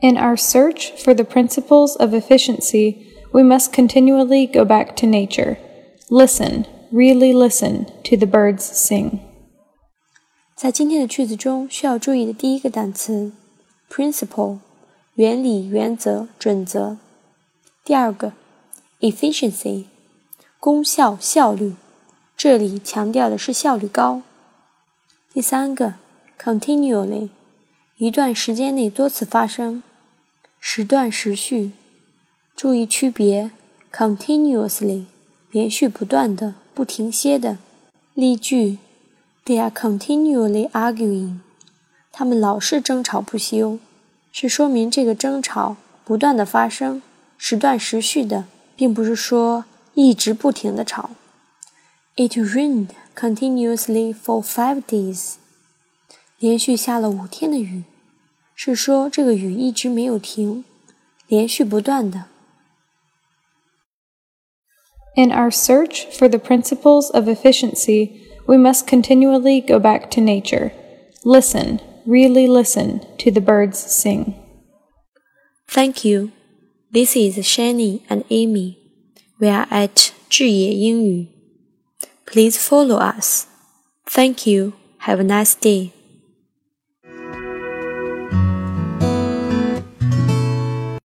In our search for the principles of efficiency, we must continually go back to nature. Listen, really listen to the birds sing. 在今天的句子中，需要注意的第一个单词 principle，原理、原则、准则。第二个 efficiency，功效、效率，这里强调的是效率高。第三个 continually，一段时间内多次发生。 时断时续，注意区别。continuously，连续不断的、不停歇的。例句：They are continually arguing。他们老是争吵不休，是说明这个争吵不断的发生，时断时续的，并不是说一直不停的吵。It rained continuously for five days。连续下了五天的雨。是说这个雨一直没有停，连续不断的。In our search for the principles of efficiency, we must continually go back to nature. Listen, really listen to the birds sing. Thank you. This is Shannon and Amy. We are at Zhiye Yingyu. Please follow us. Thank you. Have a nice day.